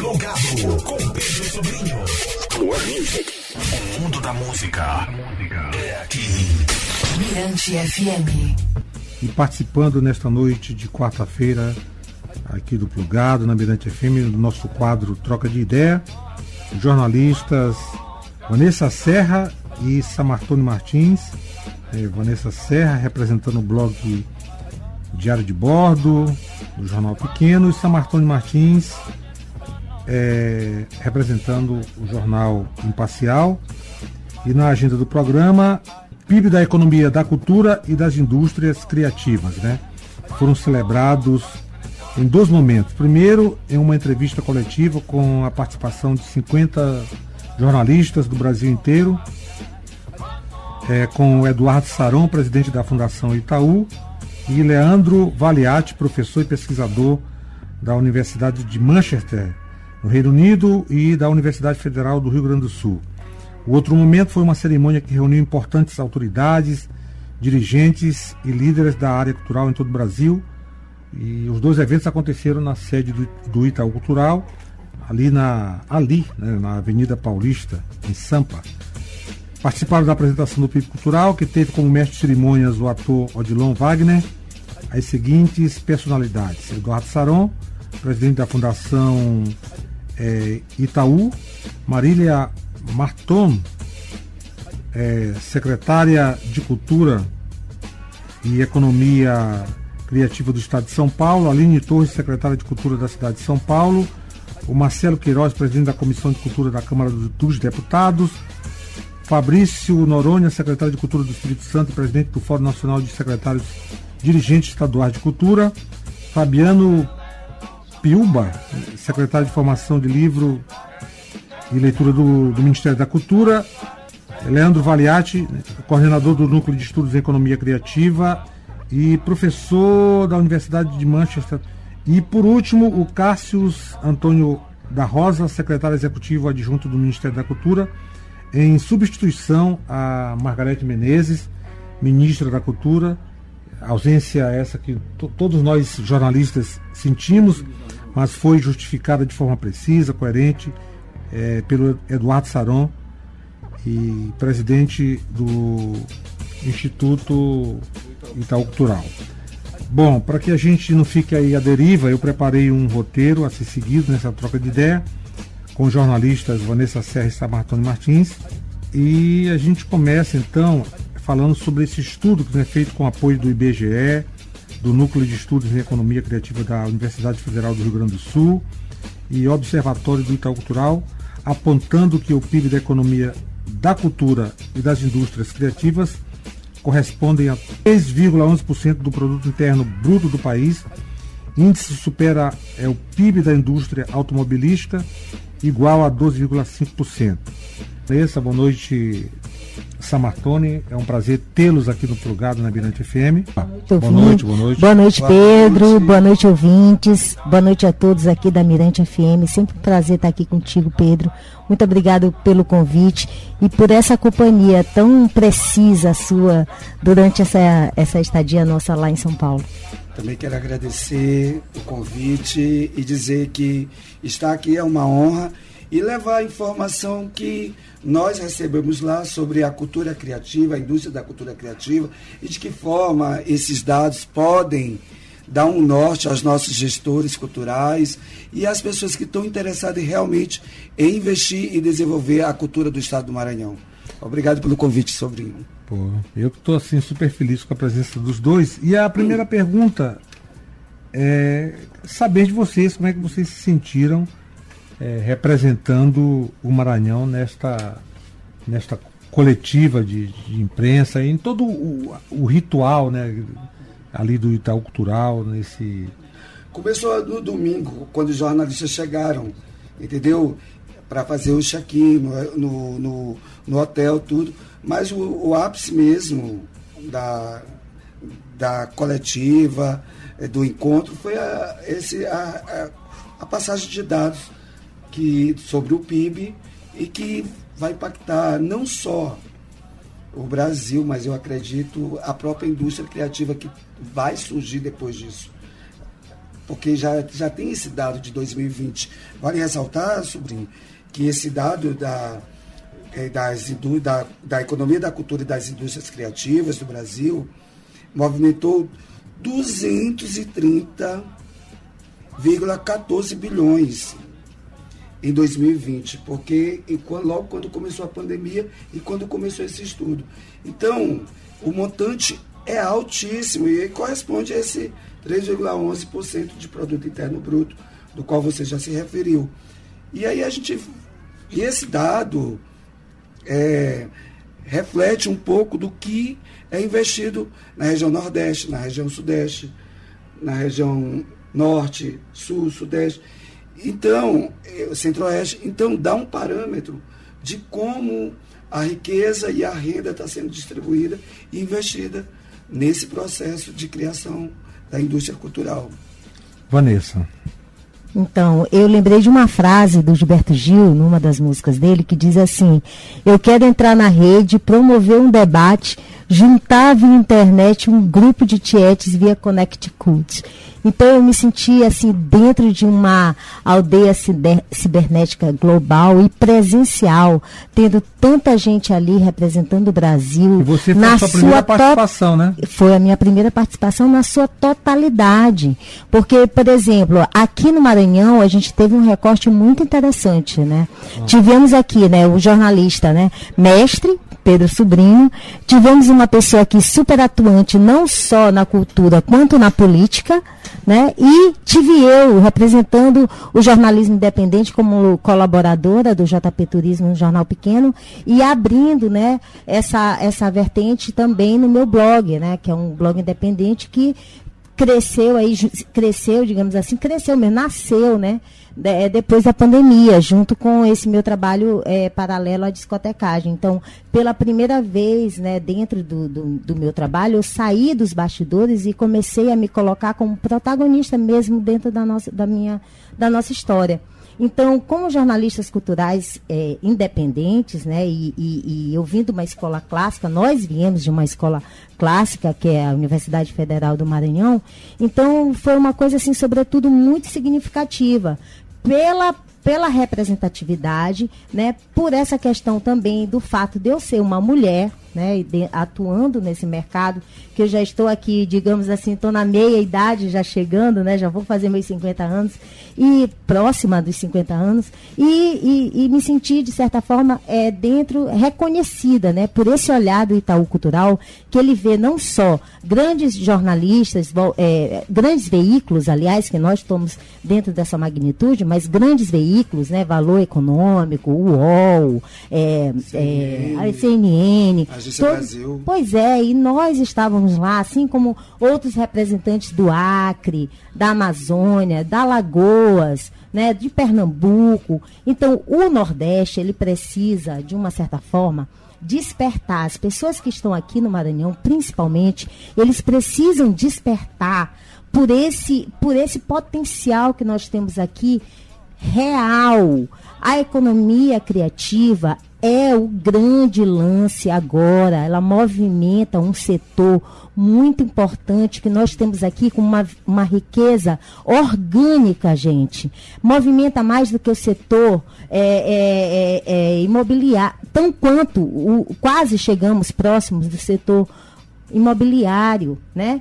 Plugado com Pedro Sobrinho. O mundo da música é aqui. Mirante FM. E participando nesta noite de quarta-feira, aqui do Plugado, na Mirante FM, do nosso quadro Troca de Ideia, jornalistas Vanessa Serra e Samartone Martins. É, Vanessa Serra representando o blog Diário de Bordo, do Jornal Pequeno, e Samartone Martins é, representando o jornal Imparcial. E na agenda do programa, PIB da economia da cultura e das indústrias criativas, né? Foram celebrados em dois momentos. Primeiro, em uma entrevista coletiva com a participação de 50 jornalistas do Brasil inteiro, é, com o Eduardo Saron, presidente da Fundação Itaú, e Leandro Valiati, professor e pesquisador da Universidade de Manchester, no Reino Unido, e da Universidade Federal do Rio Grande do Sul. O outro momento foi uma cerimônia que reuniu importantes autoridades, dirigentes e líderes da área cultural em todo o Brasil. E os dois eventos aconteceram na sede do, do Itaú Cultural, ali na ali, né, na Avenida Paulista, em Sampa. Participaram da apresentação do PIB Cultural, que teve como mestre de cerimônias o ator Odilon Wagner, as seguintes personalidades: Eduardo Saron, presidente da Fundação é, Itaú, Marília Marton, é, secretária de Cultura e Economia Criativa do Estado de São Paulo, Aline Torres, secretária de Cultura da cidade de São Paulo, o Marcelo Queiroz, presidente da Comissão de Cultura da Câmara dos Deputados, Fabrício Noronha, secretário de Cultura do Espírito Santo e presidente do Fórum Nacional de Secretários Dirigentes Estaduais de Cultura, Fabiano Piuba, secretário de Formação de Livro e Leitura do, do Ministério da Cultura, Leandro Valiati, coordenador do Núcleo de Estudos em Economia Criativa. E professor da Universidade de Manchester. E, por último, o Cássius Antônio da Rosa, secretário executivo adjunto do Ministério da Cultura, em substituição a Margarete Menezes, ministra da Cultura, ausência essa que todos nós jornalistas sentimos, mas foi justificada de forma precisa, coerente, é, pelo Eduardo Saron, e presidente do Instituto Itaú Cultural. Bom, para que a gente não fique aí à deriva, eu preparei um roteiro a ser seguido nessa troca de ideia com os jornalistas Vanessa Serra e Samartoni Martins. E a gente começa então falando sobre esse estudo que é feito com apoio do IBGE, do Núcleo de Estudos em Economia Criativa da Universidade Federal do Rio Grande do Sul e Observatório do Itaú Cultural, apontando que o PIB da economia da cultura e das indústrias criativas correspondem a 3,11% do produto interno bruto do país. Índice supera é o PIB da indústria automobilística igual a 12,5%. Essa, boa noite, Samartone. É um prazer tê-los aqui no Plugado na Mirante FM. Boa noite, boa noite. Boa noite, Pedro. Boa noite. boa noite, ouvintes. Boa noite a todos aqui da Mirante FM. Sempre um prazer estar aqui contigo, Pedro. Muito obrigado pelo convite e por essa companhia tão precisa sua durante essa, essa estadia nossa lá em São Paulo. Também quero agradecer o convite e dizer que estar aqui é uma honra e levar a informação que nós recebemos lá sobre a cultura criativa, a indústria da cultura criativa e de que forma esses dados podem dar um norte aos nossos gestores culturais e às pessoas que estão interessadas realmente em investir e desenvolver a cultura do Estado do Maranhão. Obrigado pelo convite, sobrinho. Pô, eu estou assim super feliz com a presença dos dois. E a primeira pergunta é saber de vocês como é que vocês se sentiram é, representando o Maranhão nesta, nesta coletiva de, de imprensa, em todo o, o, ritual né, ali do Itaú Cultural, nesse. Começou no domingo, quando os jornalistas chegaram, entendeu? Para fazer o check-in no, no, no, no, hotel, tudo. Mas o, o ápice mesmo da, da coletiva, eh, do encontro, foi a, esse, a, a, a passagem de dados que, sobre o PIB e que vai impactar não só o Brasil, mas eu acredito a própria indústria criativa que vai surgir depois disso. porque já, já tem esse dado de 2020. Vale ressaltar, sobrinho, que esse dado da, é, das, da, da economia da cultura e das indústrias criativas do Brasil movimentou 230,14 bilhões em 2020, porque logo quando começou a pandemia e quando começou esse estudo. Então, o montante é altíssimo e corresponde a esse 3,11% de produto interno bruto, do qual você já se referiu. E aí a gente e esse dado é, reflete um pouco do que é investido na região Nordeste, na região Sudeste, na região Norte, Sul, Sudeste. Então, é, Centro-Oeste, então dá um parâmetro de como a riqueza e a renda está sendo distribuída e investida nesse processo de criação da indústria cultural. Vanessa. Então, eu lembrei de uma frase do Gilberto Gil, numa das músicas dele, que diz assim: Eu quero entrar na rede, promover um debate, juntar via internet um grupo de tietes via Connect Cult. Então eu me senti assim dentro de uma aldeia cibernética global e presencial, tendo tanta gente ali representando o Brasil. E você foi na a sua primeira participação, né? Foi a minha primeira participação na sua totalidade. Porque, por exemplo, aqui no Maranhão a gente teve um recorte muito interessante, né? Ah. Tivemos aqui, né, o jornalista, né, mestre Pedro Sobrinho. Tivemos uma pessoa aqui super atuante, não só na cultura, quanto na política, né? E tive eu representando o jornalismo independente como colaboradora do JP Turismo, um jornal pequeno, e abrindo, né, essa, essa vertente também no meu blog, né? Que é um blog independente que cresceu aí, cresceu, digamos assim, cresceu mesmo, nasceu, né? É, depois da pandemia, junto com esse meu trabalho é, paralelo à discotecagem. Então, pela primeira vez, né, dentro do, do, do, meu trabalho, eu saí dos bastidores e comecei a me colocar como protagonista mesmo dentro da nossa, da minha, da nossa história. Então, como jornalistas culturais é, independentes, né, e, e, e eu vim de uma escola clássica, nós viemos de uma escola clássica, que é a Universidade Federal do Maranhão, então foi uma coisa, assim, sobretudo, muito significativa pela pela representatividade, né, por essa questão também do fato de eu ser uma mulher, né, atuando nesse mercado, que eu já estou aqui, digamos assim, estou na meia idade, já chegando, né, já vou fazer meus 50 anos, e próxima dos 50 anos, e, e, e me senti, de certa forma, é, dentro, reconhecida, né, por esse olhar do Itaú Cultural, que ele vê não só grandes jornalistas, é, grandes veículos, aliás, que nós estamos dentro dessa magnitude, mas grandes veículos, né, Valor Econômico, UOL, é, é, a CNN, Agência todo, Brasil. Pois é, e nós estávamos lá, assim como outros representantes do Acre, da Amazônia, da Lagoas, né, de Pernambuco. Então, o Nordeste, ele precisa, de uma certa forma, despertar. As pessoas que estão aqui no Maranhão, principalmente, eles precisam despertar por esse, por esse potencial que nós temos aqui real. A economia criativa é o grande lance agora. Ela movimenta um setor muito importante que nós temos aqui com uma, uma riqueza orgânica, gente. Movimenta mais do que o setor é, é, é, é imobiliário, tão quanto o, quase chegamos próximos do setor imobiliário, né?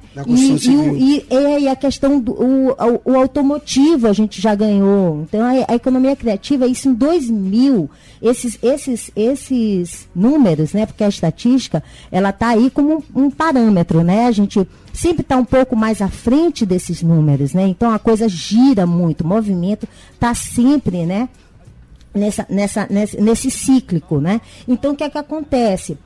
E, e, e, e, a questão do o, o, automotivo a gente já ganhou. Então a, a, economia criativa, isso em 2000, esses, esses, esses números, né? Porque a estatística, ela está aí como um, um, parâmetro, né? A gente sempre está um pouco mais à frente desses números, né? Então a coisa gira muito, o movimento está sempre, né? Nessa, nessa, nesse, nesse cíclico, né? Então o que é que acontece?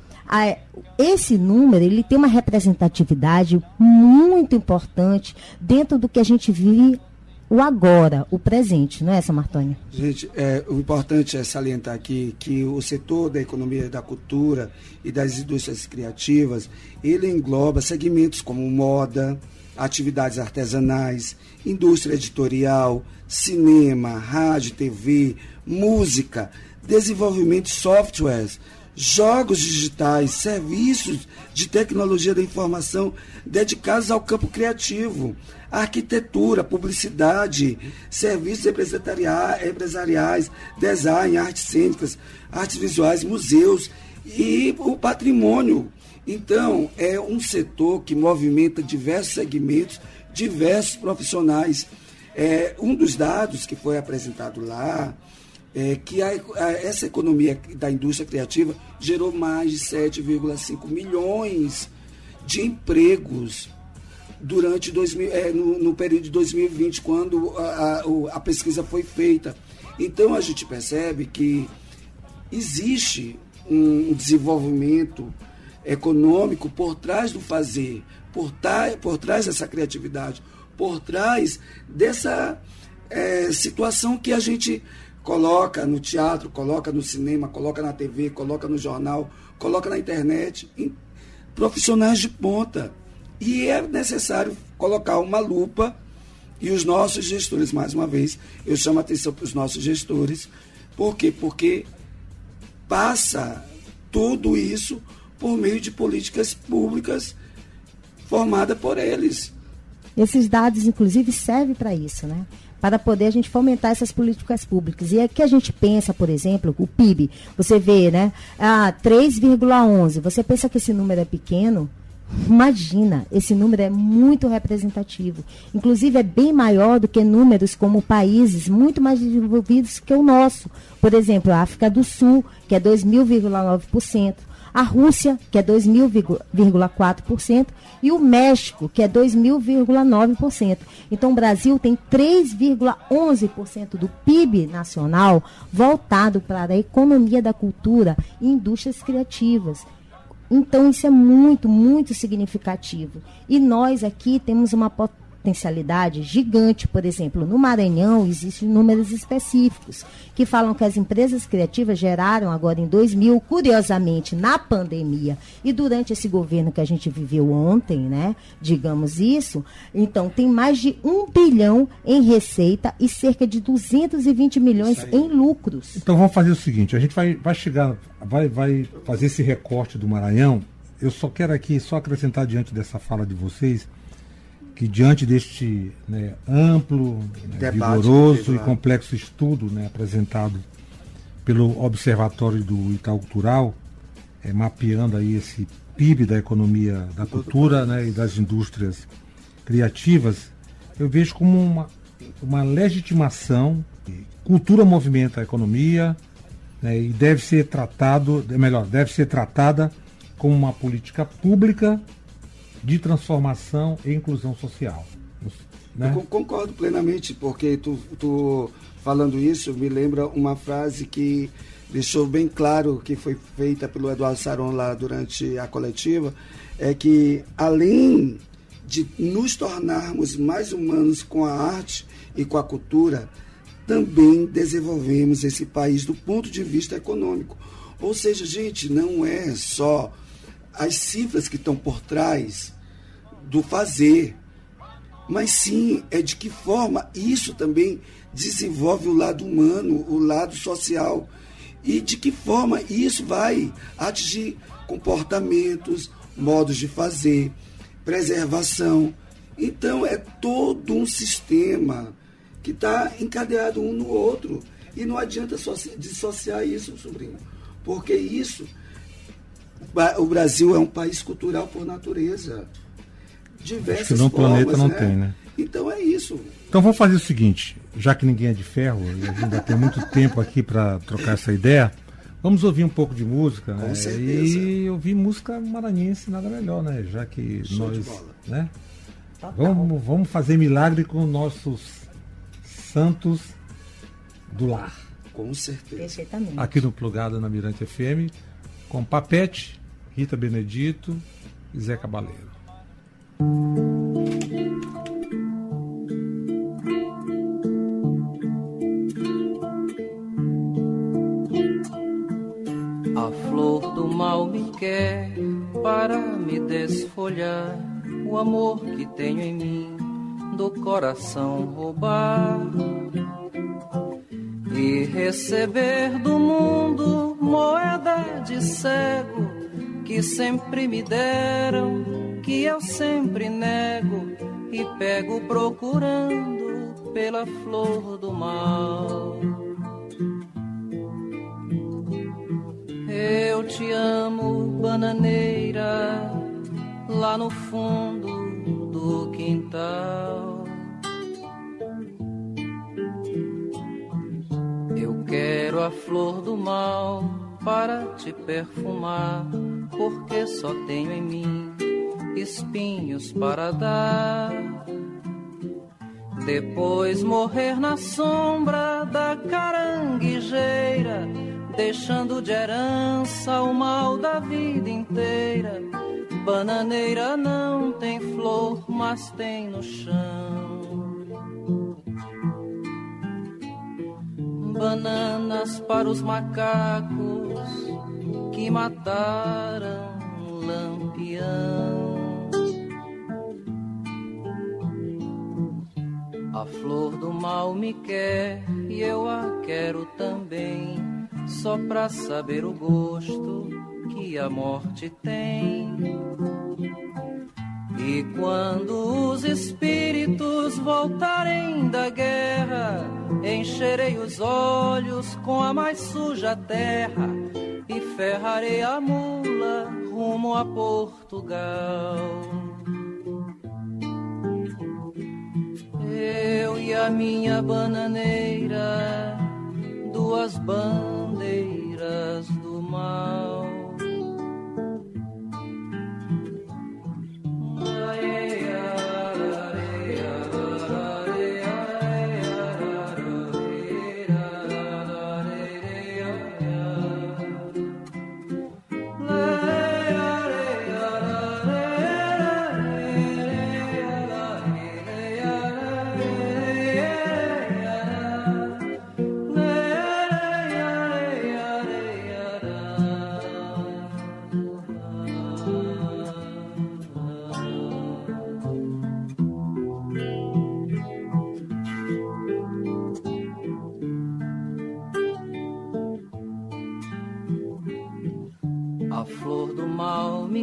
Esse número ele tem uma representatividade muito importante dentro do que a gente vive o agora, o presente, não é Martônia? Gente, é, o importante é salientar aqui que o setor da economia da cultura e das indústrias criativas, ele engloba segmentos como moda, atividades artesanais, indústria editorial, cinema, rádio, TV, música, desenvolvimento de softwares, jogos digitais, serviços de tecnologia da informação dedicados ao campo criativo, arquitetura, publicidade, serviços empresariais, design, artes cênicas, artes visuais, museus e o patrimônio. Então, é um setor que movimenta diversos segmentos, diversos profissionais. É, um dos dados que foi apresentado lá é que a, a, essa economia da indústria criativa gerou mais de 7,5 milhões de empregos durante 2000, é, no, no, período de 2020, quando a, a, pesquisa foi feita. Então a gente percebe que existe um desenvolvimento econômico por trás do fazer, por, por trás dessa criatividade, por trás dessa é, situação que a gente coloca no teatro, coloca no cinema, coloca na TV, coloca no jornal, coloca na internet, profissionais de ponta. E é necessário colocar uma lupa e os nossos gestores, mais uma vez, eu chamo a atenção para os nossos gestores, por quê? Porque passa tudo isso por meio de políticas públicas formadas por eles. Esses dados, inclusive, servem para isso, né? Para poder a gente fomentar essas políticas públicas. E aqui a gente pensa, por exemplo, o PIB, você vê, né? Ah, 3,11. Você pensa que esse número é pequeno? Imagina, esse número é muito representativo. Inclusive, é bem maior do que números como países muito mais desenvolvidos que o nosso. Por exemplo, a África do Sul, que é 2.009% a Rússia, que é 2.000,4%, e o México, que é 2.000,9%. Então, o Brasil tem 3,11% do PIB nacional voltado para a economia da cultura e indústrias criativas. Então, isso é muito, muito significativo. E nós aqui temos uma potência potencialidade gigante. Por exemplo, no Maranhão existem números específicos que falam que as empresas criativas geraram agora em 2000, curiosamente, na pandemia e durante esse governo que a gente viveu ontem, né? Digamos isso. Então, tem mais de um bilhão em receita e cerca de 220 milhões em lucros. Então, vamos fazer o seguinte: a gente vai, vai chegar, vai, vai fazer esse recorte do Maranhão. Eu só quero aqui só acrescentar diante dessa fala de vocês que diante deste né, amplo, né, vigoroso e complexo estudo né, apresentado pelo Observatório do Itaú Cultural, é, mapeando aí esse PIB da economia da cultura né, e das indústrias criativas, eu vejo como uma, uma legitimação. Cultura movimenta a economia né, e deve ser tratado, melhor, deve ser tratada como uma política pública de transformação e inclusão social. Né? Eu concordo plenamente, porque tu, tu falando isso me lembra uma frase que deixou bem claro que foi feita pelo Eduardo Saron lá durante a coletiva, é que além de nos tornarmos mais humanos com a arte e com a cultura, também desenvolvemos esse país do ponto de vista econômico. Ou seja, gente, não é só as cifras que estão por trás do fazer, mas sim é de que forma isso também desenvolve o lado humano, o lado social, e de que forma isso vai atingir comportamentos, modos de fazer, preservação. Então é todo um sistema que está encadeado um no outro. E não adianta dissociar isso, sobrinho, porque isso o Brasil é um país cultural por natureza. Diversas Acho que no formas, planeta não né? tem, né? Então é isso. Então vamos fazer o seguinte, já que ninguém é de ferro e a gente ainda tem muito tempo aqui para trocar essa ideia, vamos ouvir um pouco de música, né? Com certeza. E ouvir música maranhense nada melhor, né? Já que Show nós, né? Vamos, vamos fazer milagre com nossos santos do lar. Com certeza. Perfeitamente. Aqui no Plugado na Mirante FM com Papete, Rita Benedito e Zé Cabaleiro. A flor do mal me quer para me desfolhar. O amor que tenho em mim do coração roubar e receber do mundo moeda de cego que sempre me deram, que eu sempre nego e pego procurando pela flor do mal. Eu te amo, bananeira, lá no fundo do quintal. Quero a flor do mal para te perfumar, porque só tenho em mim espinhos para dar. Depois morrer na sombra da caranguejeira, deixando de herança o mal da vida inteira. Bananeira não tem flor, mas tem no chão. Bananas para os macacos que mataram Lampião. A flor do mal me quer e eu a quero também, só pra saber o gosto que a morte tem. E quando os espíritos voltarem da guerra, encherei os olhos com a mais suja terra e ferrarei a mula rumo a Portugal. Eu e a minha bananeira, duas bandeiras do mal.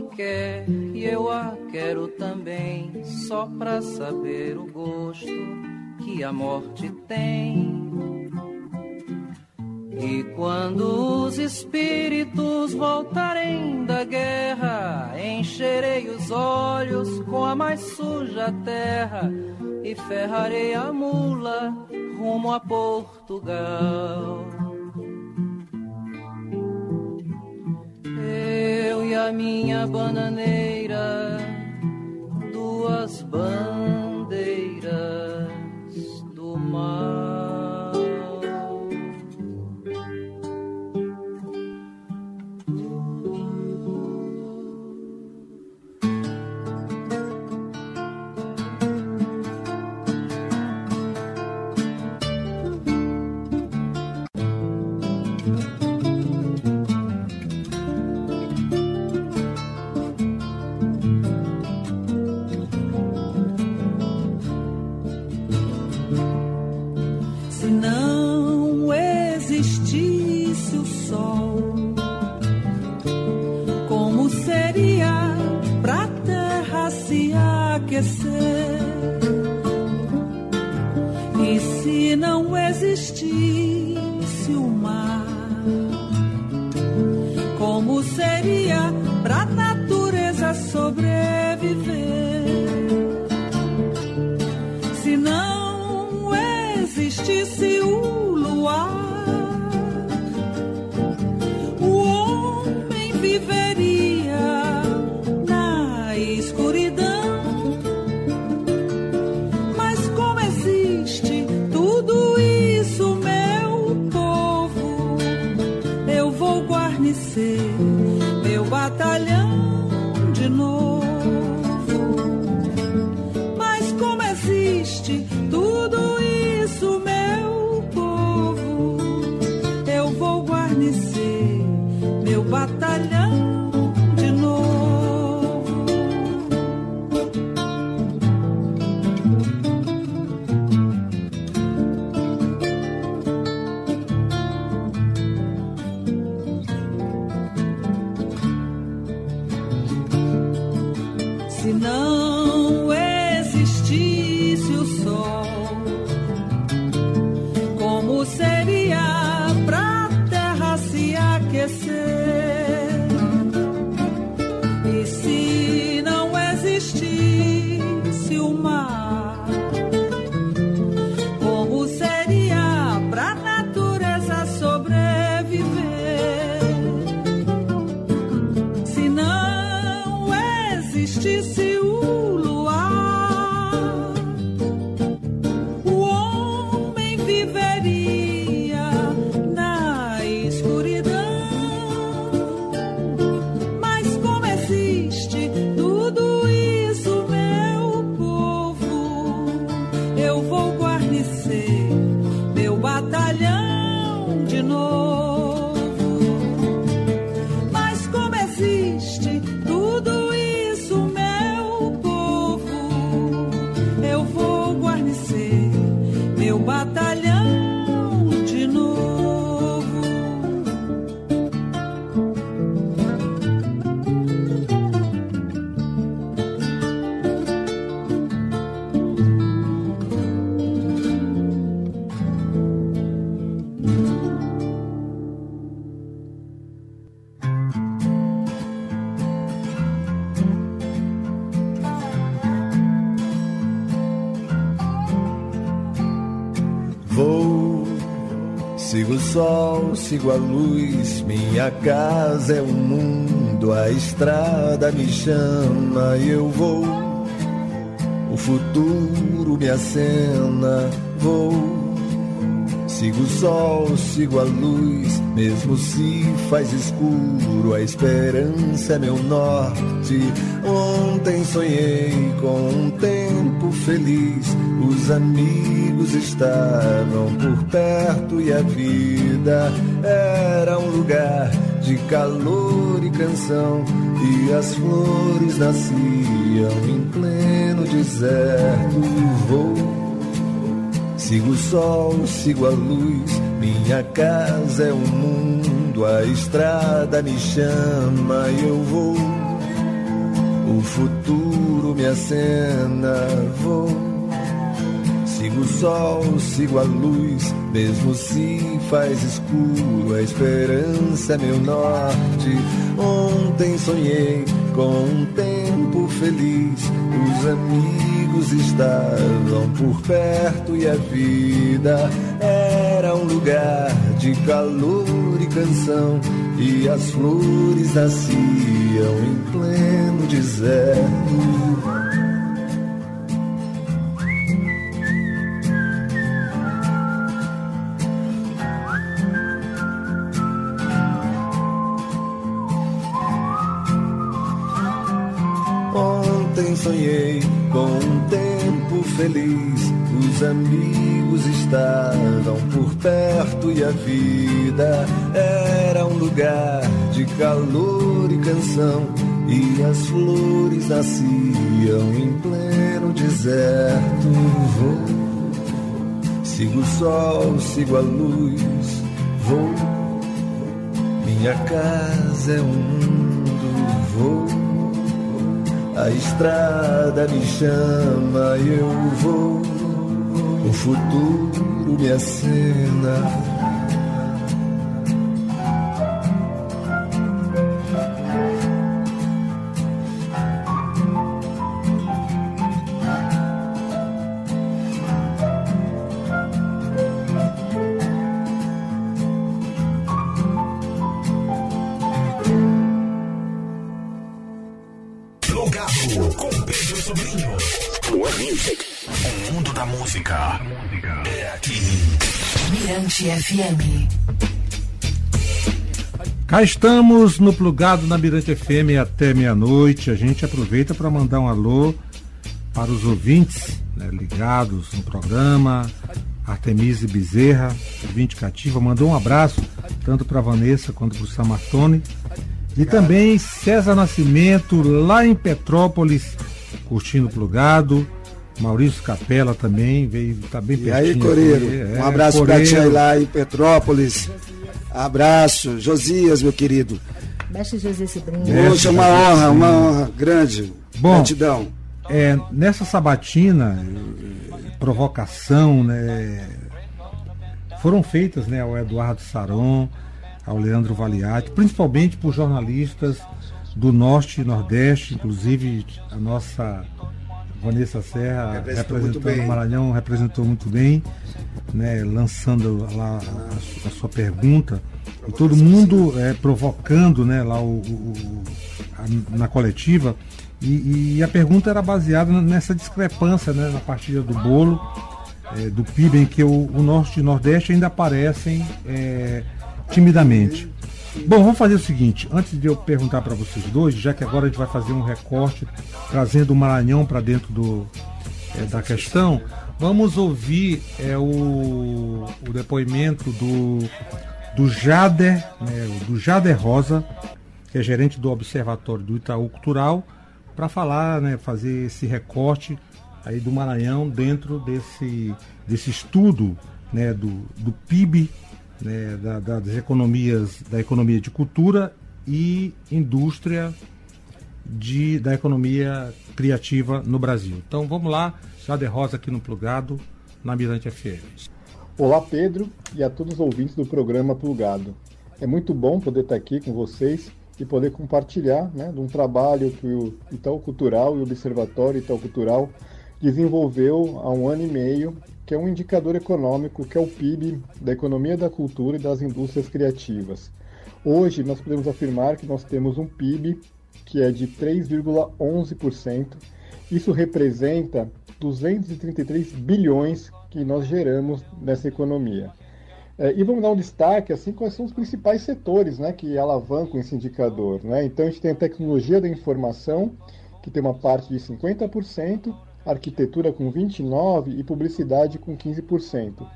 Quer e eu a quero também, só pra saber o gosto que a morte tem. E quando os espíritos voltarem da guerra, encherei os olhos com a mais suja terra e ferrarei a mula rumo a Portugal. A minha bananeira, duas bandeiras do mar. Sigo a luz, minha casa é o mundo, a estrada me chama e eu vou. O futuro me acena, vou Sigo o sol, sigo a luz, mesmo se faz escuro, a esperança é meu norte. Ontem sonhei com um tempo feliz, os amigos estavam por perto e a vida era um lugar de calor e canção, e as flores nasciam em pleno deserto. Vou Sigo o sol, sigo a luz, minha casa é o mundo, a estrada me chama e eu vou. O futuro me acena, vou. Sigo o sol, sigo a luz, mesmo se faz escuro, a esperança é meu norte. Ontem sonhei com um tempo feliz, os amigos estavam por perto e a vida era um lugar de calor e canção e as flores nasciam em pleno deserto. Sonhei com um tempo feliz. Os amigos estavam por perto e a vida era um lugar de calor e canção. E as flores nasciam em pleno deserto. Vou, sigo o sol, sigo a luz, vou. Minha casa é um mundo, vou a estrada me chama eu vou. O futuro me acena FM. Cá estamos no plugado na Mirante FM até meia-noite. A gente aproveita para mandar um alô para os ouvintes né, ligados no programa. Artemise Bezerra, ouvinte cativa, mandou um abraço tanto para Vanessa quanto para o Samartone. E também César Nascimento, lá em Petrópolis, curtindo o plugado. Maurício Capela também veio, tá bem pertinho. E aí, Coreiro, aqui. um é, abraço para ti lá em Petrópolis. Abraço, Josias, meu querido. Mestre Sobrinho. Poxa, uma honra, uma honra grande. Bom, Gratidão. É, nessa sabatina, provocação, né, foram feitas né, ao Eduardo Saron, ao Leandro Valiati, principalmente por jornalistas do Norte e Nordeste, inclusive a nossa Vanessa Serra representou representando o Maranhão, representou muito bem, né, lançando lá a, a sua pergunta. E todo mundo é, provocando né, lá o, o a, na coletiva. E, e, a pergunta era baseada nessa discrepância né, na partilha do bolo, é, do PIB, em que o, o Norte e o Nordeste ainda aparecem é, timidamente. Bom, vamos fazer o seguinte, antes de eu perguntar para vocês dois, já que agora a gente vai fazer um recorte trazendo o Maranhão para dentro do, é, da questão, vamos ouvir é, o, o depoimento do do Jader, né, do Jader Rosa, que é gerente do Observatório do Itaú Cultural, para falar, né, fazer esse recorte aí do Maranhão dentro desse, desse estudo né, do, do PIB, né, da, das economias, da economia de cultura e indústria de, da economia criativa no Brasil. Então vamos lá, Jader Rosa aqui no Plugado, na Mirante FM. Olá Pedro e a todos os ouvintes do programa Plugado. É muito bom poder estar aqui com vocês e poder compartilhar né, de um trabalho que o Itaú Cultural e o Observatório Itaú Cultural desenvolveu há um ano e meio, que é um indicador econômico que é o PIB da economia da cultura e das indústrias criativas. Hoje nós podemos afirmar que nós temos um PIB que é de 3,11%. Isso representa 233 bilhões que nós geramos nessa economia. É, e vamos dar um destaque, assim, quais são os principais setores né, que alavancam esse indicador. Né? Então, a gente tem a tecnologia da informação, que tem uma parte de 50%, arquitetura com 29% e publicidade com 15%.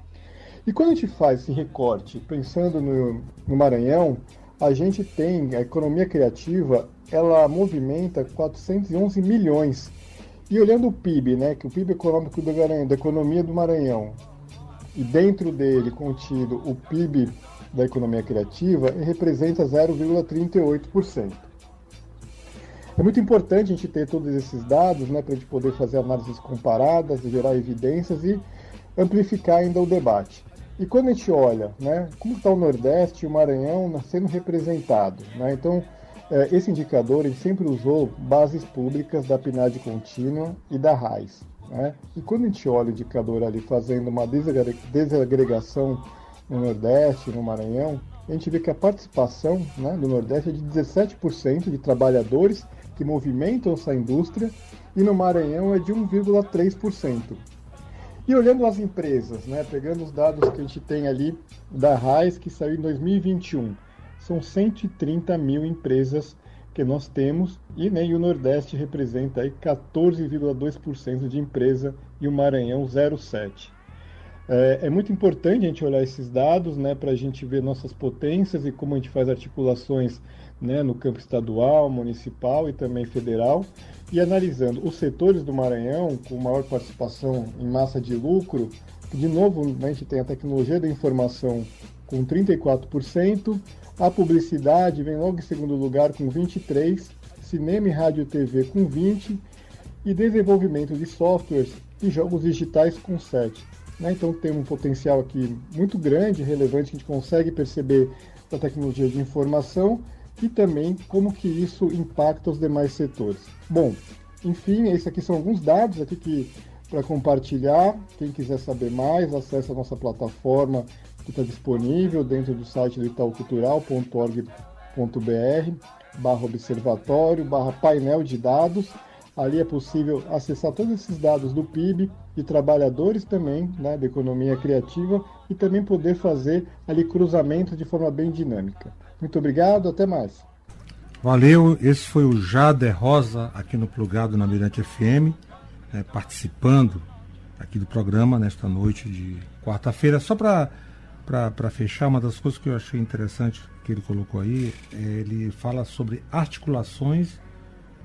E quando a gente faz esse recorte, pensando no, no Maranhão, a gente tem a economia criativa, ela movimenta 411 milhões. E olhando o PIB, né, que o PIB econômico do Maranhão, da economia do Maranhão, e dentro dele contido o PIB da economia criativa, representa 0,38%. É muito importante a gente ter todos esses dados né, para a gente poder fazer análises comparadas, gerar evidências e amplificar ainda o debate. E quando a gente olha né, como está o Nordeste e o Maranhão sendo representado, né, então é, esse indicador ele sempre usou bases públicas da PNAD contínua e da RAIS. Né? E quando a gente olha o indicador ali fazendo uma desagregação no Nordeste, no Maranhão, a gente vê que a participação né, do Nordeste é de 17% de trabalhadores que movimentam essa indústria e no Maranhão é de 1,3%. E olhando as empresas, né, pegando os dados que a gente tem ali da RAIS, que saiu em 2021, são 130 mil empresas que nós temos e, e o Nordeste representa aí 14,2% de empresa e o Maranhão 0,7%. É, é, muito importante a gente olhar esses dados né, para a gente ver nossas potências e como a gente faz articulações né, no campo estadual, municipal e também federal, e analisando os setores do Maranhão com maior participação em massa de lucro, de novo a gente tem a tecnologia da informação com 34%, a publicidade vem logo em segundo lugar com 23%, cinema e rádio TV com 20% e desenvolvimento de softwares e jogos digitais com 7%. Né? Então tem um potencial aqui muito grande, relevante, que a gente consegue perceber da tecnologia de informação e também como que isso impacta os demais setores. Bom, enfim, esses aqui são alguns dados aqui que para compartilhar. Quem quiser saber mais, acesse a nossa plataforma que está disponível dentro do site do itaucultural.org.br barra observatório, barra painel de dados Ali é possível acessar todos esses dados do PIB, de trabalhadores também, né, da economia criativa, e também poder fazer ali cruzamentos de forma bem dinâmica. Muito obrigado, até mais. Valeu, esse foi o Jader Rosa aqui no Plugado na Mirante FM, né, participando aqui do programa nesta noite de quarta-feira. Só para fechar, uma das coisas que eu achei interessante que ele colocou aí, é, ele fala sobre articulações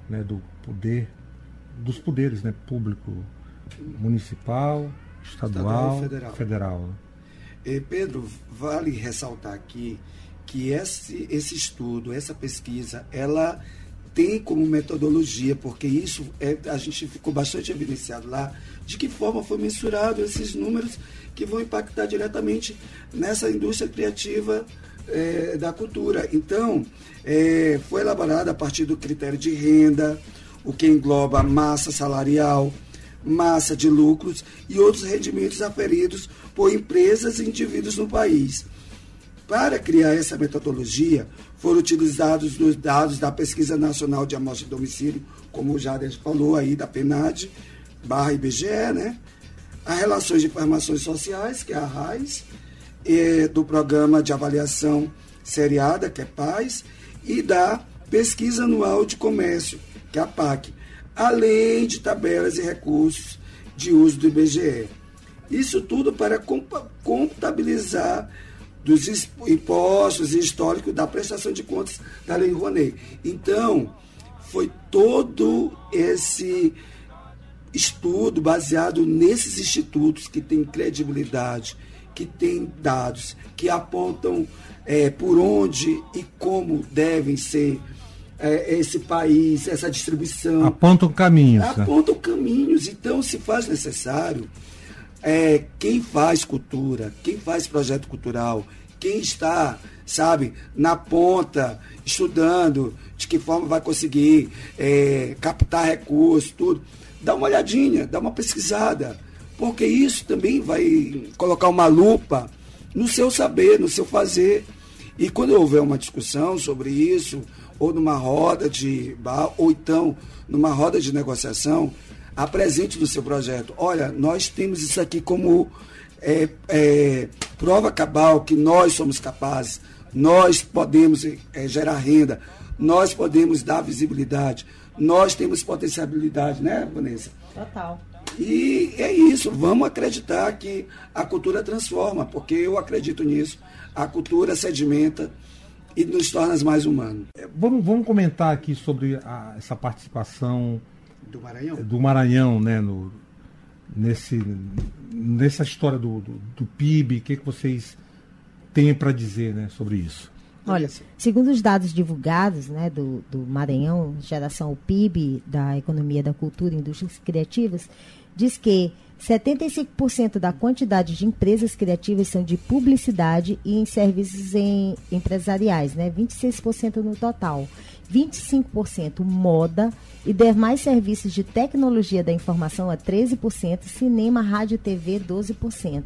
né, do poder dos poderes, né? Público, municipal, estadual, estadual federal. federal né? e Pedro, vale ressaltar aqui que esse, esse estudo, essa pesquisa, ela tem como metodologia, porque isso é, a gente ficou bastante evidenciado lá, de que forma foi mensurado esses números que vão impactar diretamente nessa indústria criativa é, da cultura. Então, é, foi elaborada a partir do critério de renda, o que engloba massa salarial, massa de lucros e outros rendimentos aferidos por empresas e indivíduos no país. Para criar essa metodologia, foram utilizados os dados da Pesquisa Nacional de Amostra de Domicílio, como o Jader falou aí, da PENAD, barra IBGE, né? As relações de informações sociais, que é a RAIS, do Programa de Avaliação Seriada, que é PAIS, e da Pesquisa Anual de Comércio, que é a PAC, além de tabelas e recursos de uso do IBGE. Isso tudo para contabilizar dos impostos e histórico da prestação de contas da Lei Rouanet. Então, foi todo esse estudo baseado nesses institutos que têm credibilidade, que têm dados, que apontam é, por onde e como devem ser é, esse país, essa distribuição. Apontam caminhos. Né? Apontam né? caminhos. Então, se faz necessário, é, quem faz cultura, quem faz projeto cultural, quem está, sabe, na ponta, estudando de que forma vai conseguir é, captar recursos, tudo, dá uma olhadinha, dá uma pesquisada, porque isso também vai colocar uma lupa no seu saber, no seu fazer. E quando houver uma discussão sobre isso, ou numa roda de bar, ou então numa roda de negociação, apresente no seu projeto. Olha, nós temos isso aqui como é, é, prova cabal que nós somos capazes, nós podemos é, gerar renda, nós podemos dar visibilidade, nós temos potencialidade, né, Vanessa? Total. E é isso, vamos acreditar que a cultura transforma, porque eu acredito nisso. A cultura sedimenta e nos torna mais humanos. É, vamos, vamos comentar aqui sobre a, essa participação do Maranhão, do Maranhão né, no, nesse, nessa história do, do, do PIB. O que, que vocês têm para dizer né, sobre isso? Olha, segundo os dados divulgados né, do, do Maranhão, geração PIB da economia da cultura e indústrias criativas, diz que 75% da quantidade de empresas criativas são de publicidade e em serviços em, empresariais, né? 26% no total. 25% moda e demais serviços de tecnologia da informação a 13%, cinema, rádio e TV 12%.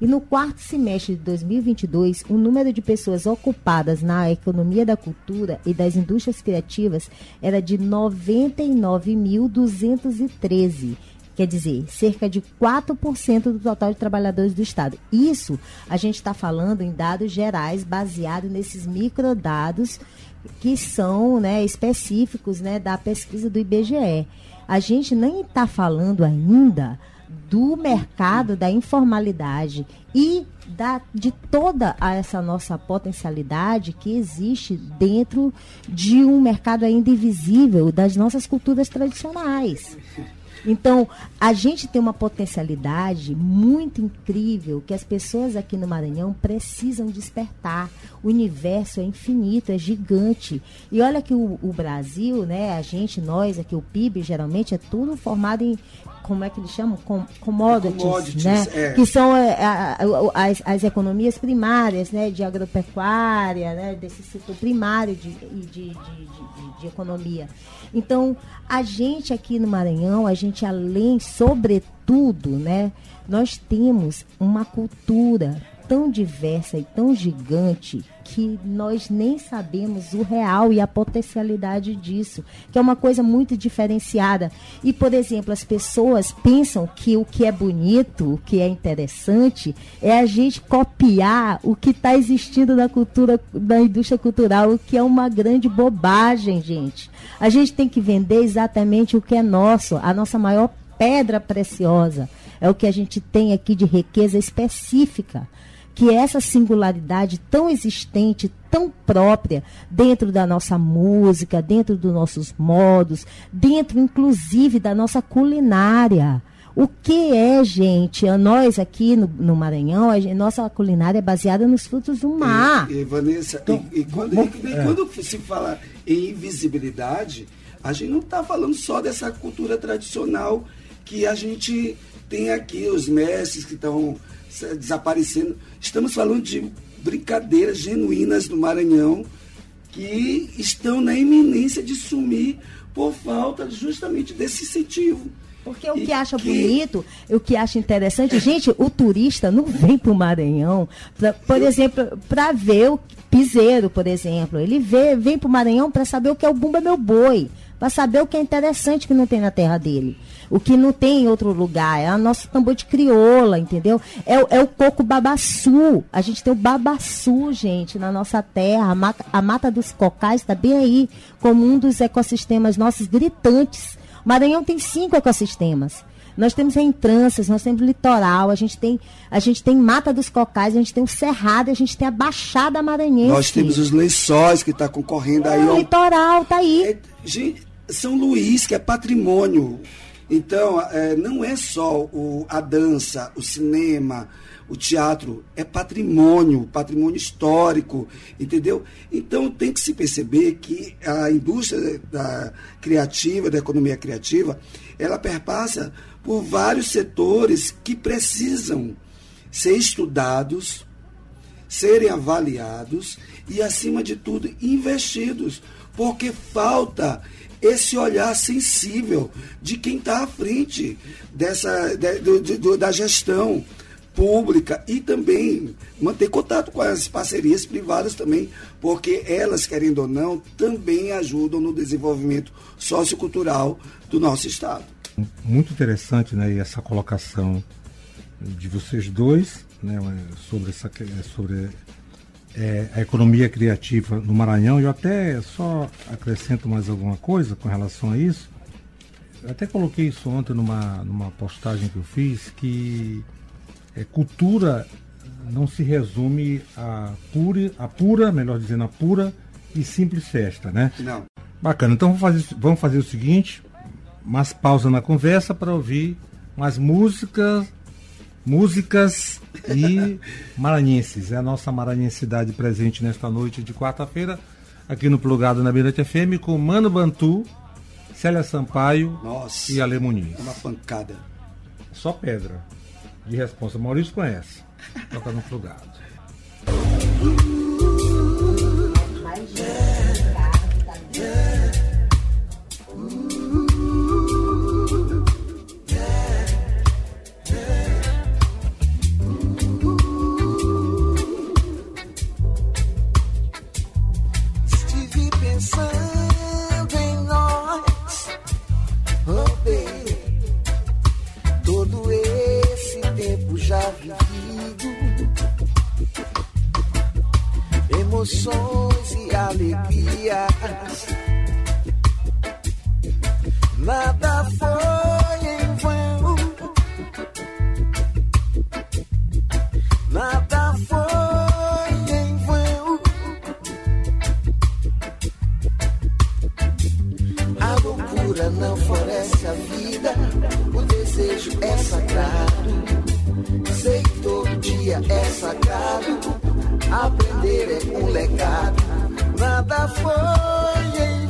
E no quarto semestre de 2022, o número de pessoas ocupadas na economia da cultura e das indústrias criativas era de 99.213 Quer dizer, cerca de 4% do total de trabalhadores do Estado. Isso a gente está falando em dados gerais, baseado nesses microdados que são né, específicos né, da pesquisa do IBGE. A gente nem está falando ainda do mercado da informalidade e da, de toda essa nossa potencialidade que existe dentro de um mercado ainda invisível das nossas culturas tradicionais. Então, a gente tem uma potencialidade muito incrível que as pessoas aqui no Maranhão precisam despertar. O universo é infinito, é gigante. E olha que o, o Brasil, né, a gente, nós aqui, o PIB geralmente é tudo formado em como é que eles chamam? Com, commodities, commodities né? É. Que são é, as, as economias primárias, né? De agropecuária, né? Desse ciclo primário de, de, de, de, de economia. Então, a gente aqui no Maranhão, a gente além, sobretudo, né? Nós temos uma cultura tão diversa e tão gigante que nós nem sabemos o real e a potencialidade disso, que é uma coisa muito diferenciada. E, por exemplo, as pessoas pensam que o que é bonito, o que é interessante, é a gente copiar o que está existindo na cultura, na indústria cultural, o que é uma grande bobagem, gente. A gente tem que vender exatamente o que é nosso, a nossa maior pedra preciosa. É o que a gente tem aqui de riqueza específica que essa singularidade tão existente, tão própria dentro da nossa música, dentro dos nossos modos, dentro inclusive da nossa culinária. O que é, gente? Nós aqui no, no Maranhão, a gente, nossa culinária é baseada nos frutos do mar. E, e Vanessa, então, e, e, quando, e, é. quando se fala em invisibilidade, a gente não está falando só dessa cultura tradicional que a gente tem aqui, os mestres que estão desaparecendo. Estamos falando de brincadeiras genuínas do Maranhão que estão na iminência de sumir por falta justamente desse incentivo. Porque o que acha que... bonito, o que acha interessante, gente, o turista não vem para o Maranhão, pra, por exemplo, para ver o piseiro, por exemplo. Ele vê, vem para o Maranhão para saber o que é o Bumba Meu Boi, para saber o que é interessante que não tem na terra dele o que não tem em outro lugar. É o nosso tambor de crioula, entendeu? É, é o coco babaçu. A gente tem o babaçu, gente, na nossa terra. A mata, a mata dos cocais está bem aí, como um dos ecossistemas nossos gritantes. O Maranhão tem cinco ecossistemas. Nós temos entranças, nós temos litoral, a gente tem, a gente tem Mata dos Cocais, a gente tem o Cerrado, a gente tem a Baixada Maranhense. Nós temos os lençóis que está concorrendo aí. O litoral, tá aí. É, gente, São Luís, que é patrimônio. Então, é, não é só o, a dança, o cinema, o teatro é patrimônio, patrimônio histórico, entendeu? Então tem que se perceber que a indústria da criativa, da economia criativa, ela perpassa por vários setores que precisam ser estudados, serem avaliados e, acima de tudo, investidos, porque falta esse olhar sensível de quem está à frente dessa, de, do, do, da gestão pública e também manter contato com as parcerias privadas também, porque elas, querendo ou não, também ajudam no desenvolvimento sociocultural do nosso Estado. Muito interessante né, essa colocação de vocês dois né, sobre, essa, sobre é, a economia criativa no Maranhão. Eu até só acrescento mais alguma coisa com relação a isso. Eu até coloquei isso ontem numa, numa postagem que eu fiz, que é, cultura não se resume a pura, a pura, melhor dizendo, a pura e simples festa, né? Não. Bacana. Então vamos fazer, vamos fazer o seguinte, mais pausa na conversa para ouvir mais músicas, músicas e maranhenses. É a nossa maranhensidade presente nesta noite de quarta-feira, aqui no Plugado na Mirante FM, com Mano Bantu, Célia Sampaio Nossa, e Ale Muniz. É uma pancada. Só pedra de resposta. Maurício conhece. Toca no plugado. Emoções e alegrias. Nada foi em vão. Nada foi em vão. A loucura não floresce a vida. O desejo é sagrado. Sei que todo dia é sagrado Aprender é um legado, nada foi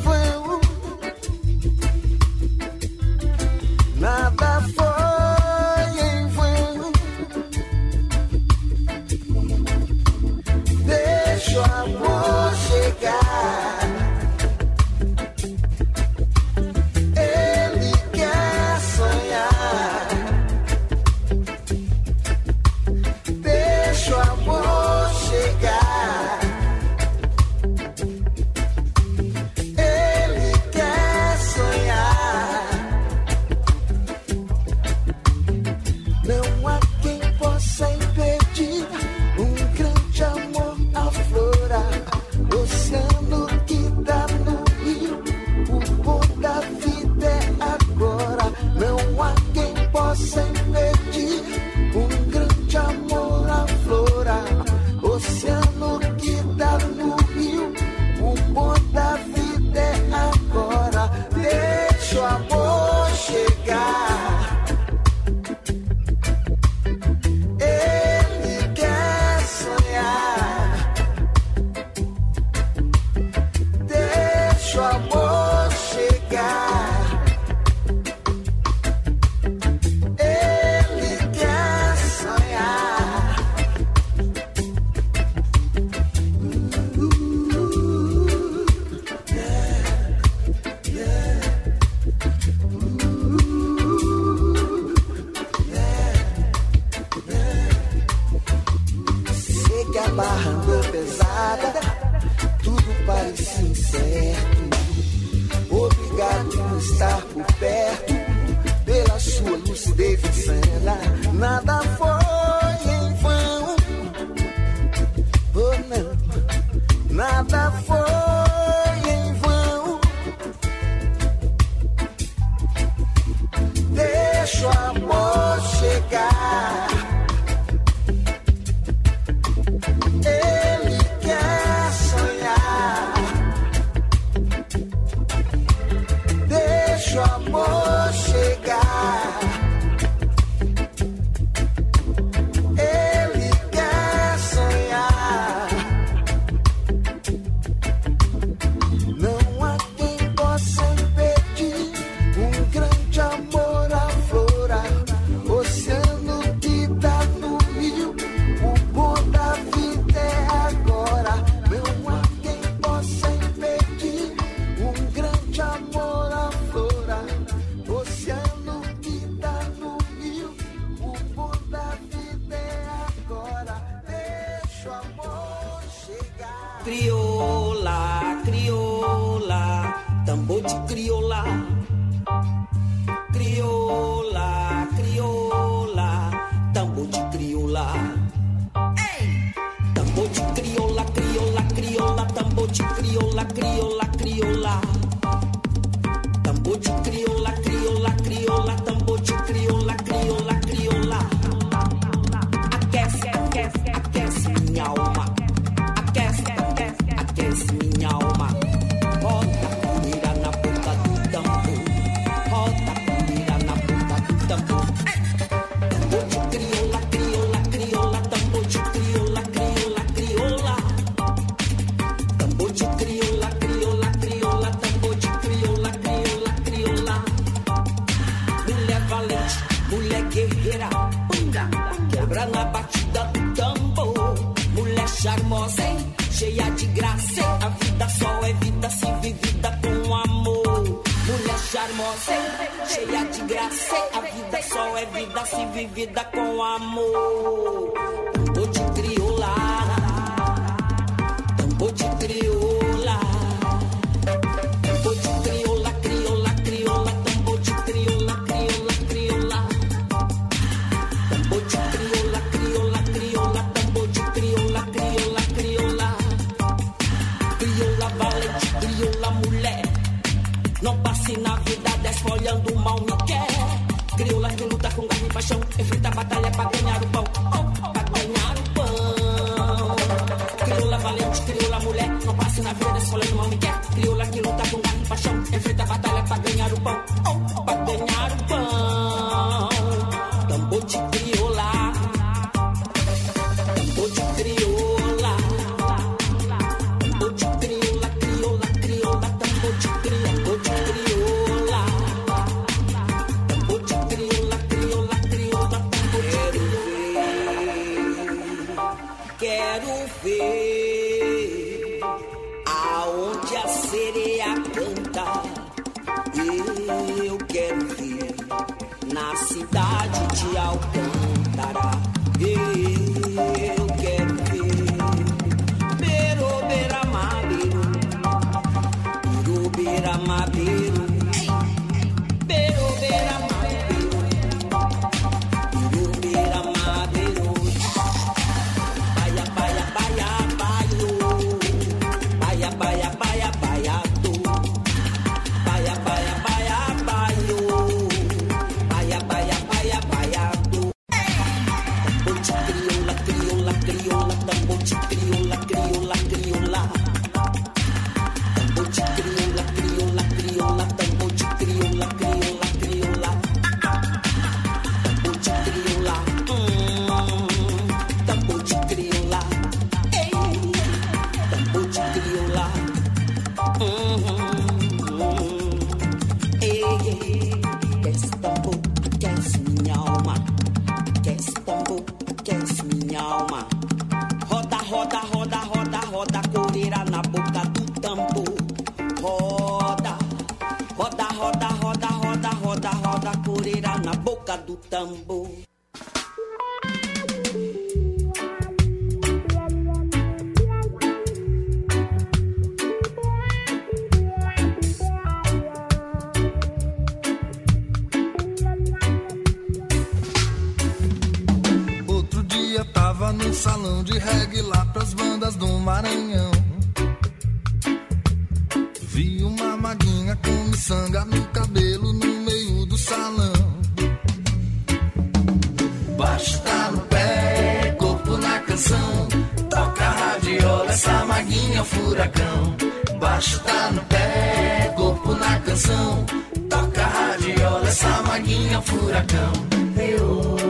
furacão. Eu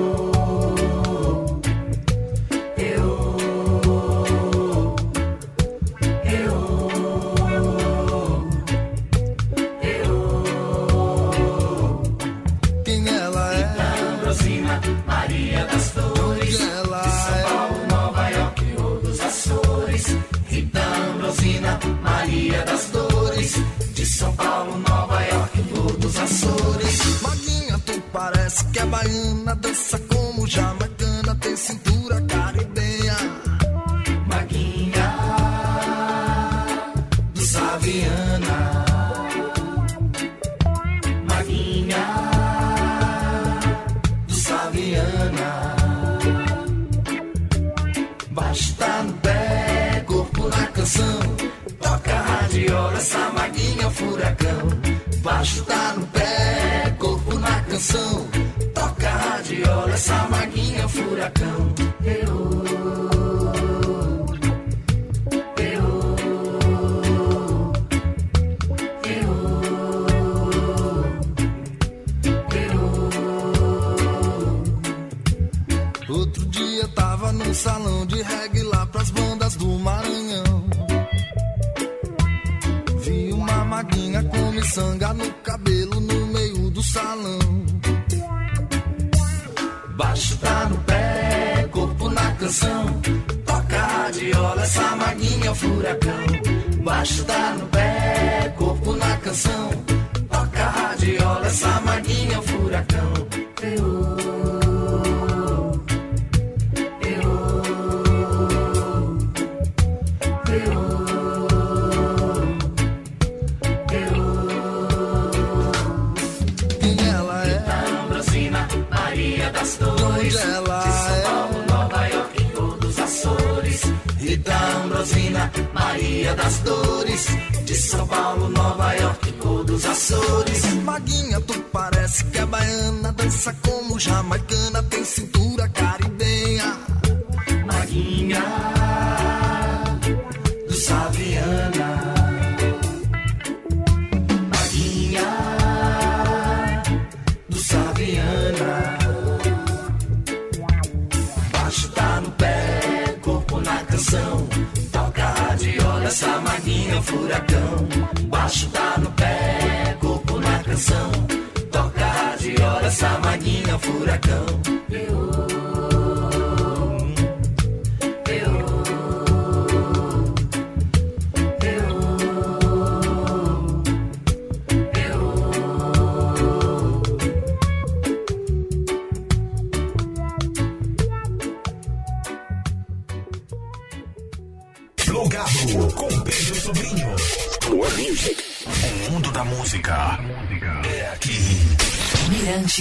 Maria das Dores, de São Paulo, Nova York, ou dos Açores. Maguinha, tu parece que é baiana, dança como jamaicana, tem cintura caribenha. Maguinha do Saviana. Furacão. Baixo tá no pé, corpo na canção. Toca radiola, essa maguinha furacão.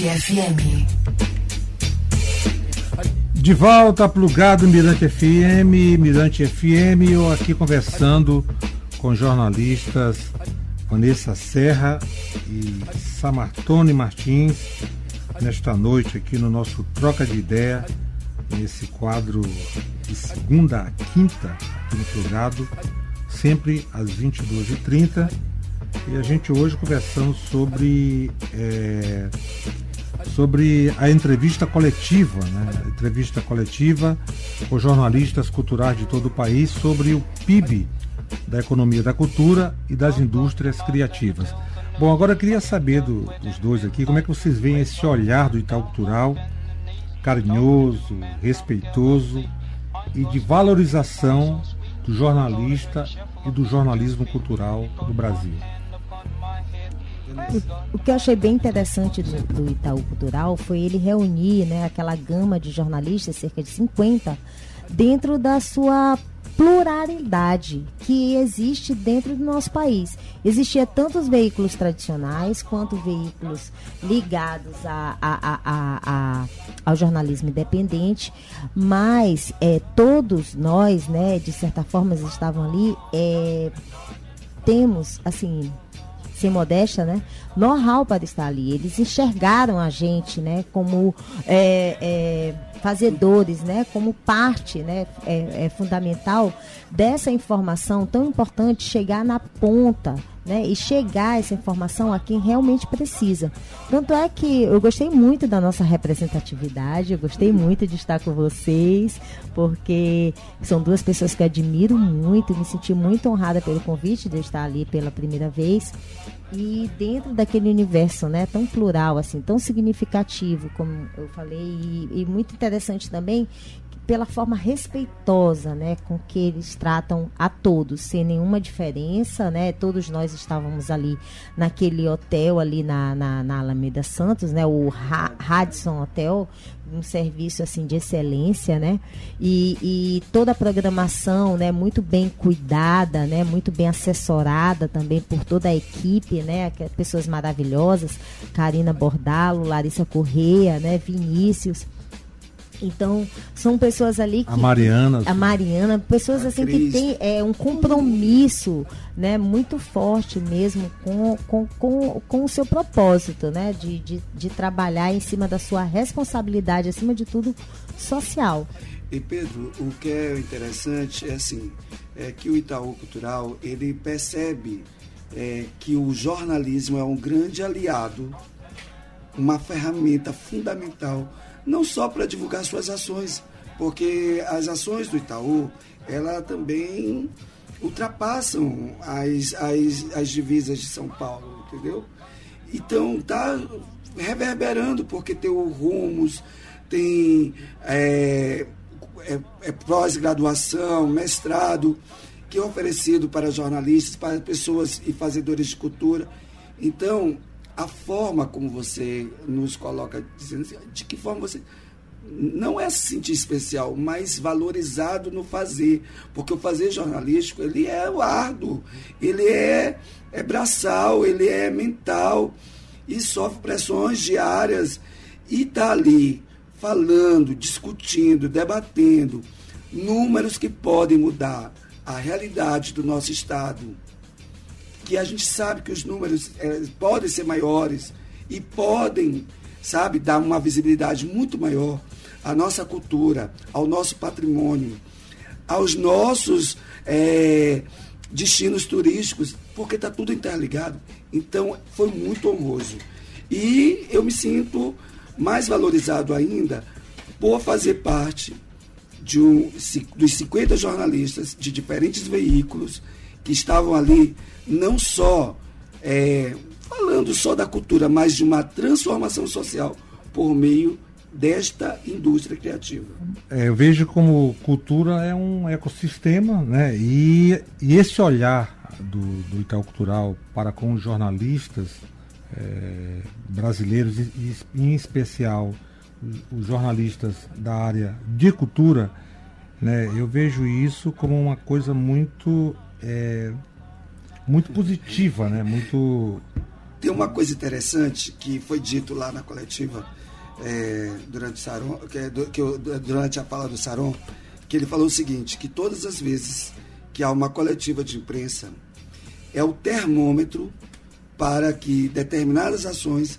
Mirante FM. De volta, plugado Mirante FM, Mirante FM, eu aqui conversando com jornalistas Vanessa Serra e Samartone Martins, nesta noite aqui no nosso Troca de Ideia, nesse quadro de segunda a quinta aqui no plugado, sempre às 22h30 e a gente hoje conversando sobre, é, sobre a entrevista coletiva, né? Entrevista coletiva com jornalistas culturais de todo o país sobre o PIB da economia da cultura e das indústrias criativas. Bom, agora eu queria saber do, dos dois aqui como é que vocês veem esse olhar do Itaú Cultural carinhoso, respeitoso e de valorização do jornalista e do jornalismo cultural do Brasil. O, o, que eu achei bem interessante do, do, Itaú Cultural foi ele reunir né, aquela gama de jornalistas, cerca de 50, dentro da sua pluralidade que existe dentro do nosso país. Existia tanto os veículos tradicionais quanto veículos ligados a, a, a, ao jornalismo independente, mas é, todos nós, né, de certa forma, estavam ali, é, temos, assim, sem modéstia, né? Know-how para estar ali. Eles enxergaram a gente, né? Como é, é, fazedores, né? Como parte, né? É, é fundamental dessa informação tão importante chegar na ponta, né, e chegar essa informação a quem realmente precisa. Tanto é que eu gostei muito da nossa representatividade, eu gostei muito de estar com vocês, porque são duas pessoas que admiro muito, me senti muito honrada pelo convite de estar ali pela primeira vez. E dentro daquele universo, né, tão plural, assim, tão significativo, como eu falei, e, e muito interessante também pela forma respeitosa, né, com que eles tratam a todos, sem nenhuma diferença, né? Todos nós estávamos ali naquele hotel ali na, na, na Alameda Santos, né? O Radisson Hotel, um serviço assim de excelência, né? E, e, toda a programação, né, muito bem cuidada, né, muito bem assessorada também por toda a equipe, né, pessoas maravilhosas, Karina Bordalo, Larissa Correia, né, Vinícius Então, são pessoas ali que. A Mariana. A Mariana, pessoas assim Cris. que têm é, um compromisso né, muito forte mesmo com, com, com, com o seu propósito, né? De, de, de trabalhar em cima da sua responsabilidade, acima de tudo, social. E Pedro, o que é interessante é assim, é que o Itaú Cultural ele percebe é, que o jornalismo é um grande aliado, uma ferramenta fundamental não só para divulgar suas ações, porque as ações do Itaú, ela também ultrapassam as, as, as divisas de São Paulo, entendeu? Então tá reverberando, porque tem o Rumos, tem é, é, é pós-graduação, mestrado, que é oferecido para jornalistas, para pessoas e fazedores de cultura. Então, a forma como você nos coloca, dizendo assim, de que forma você não é se sentir especial, mas valorizado no fazer, porque o fazer jornalístico ele é árduo, ele é, é braçal, ele é mental e sofre pressões diárias e está ali falando, discutindo, debatendo números que podem mudar a realidade do nosso estado que a gente sabe que os números é, podem ser maiores e podem, sabe, dar uma visibilidade muito maior à nossa cultura, ao nosso patrimônio, aos nossos é, destinos turísticos, porque está tudo interligado. Então, foi muito honroso. E eu me sinto mais valorizado ainda por fazer parte de um, dos 50 jornalistas de diferentes veículos que estavam ali não só é, falando só da cultura, mas de uma transformação social por meio desta indústria criativa. É, eu vejo como cultura é um ecossistema, né? E, e esse olhar do, do Itaú Cultural para com os jornalistas é, brasileiros, e, em especial os jornalistas da área de cultura, né? Eu vejo isso como uma coisa muito é, muito positiva, né? Muito. Tem uma coisa interessante que foi dito lá na coletiva é, durante, Saron, que, é, que durante a fala do Saron, que ele falou o seguinte, que todas as vezes que há uma coletiva de imprensa, é o termômetro para que determinadas ações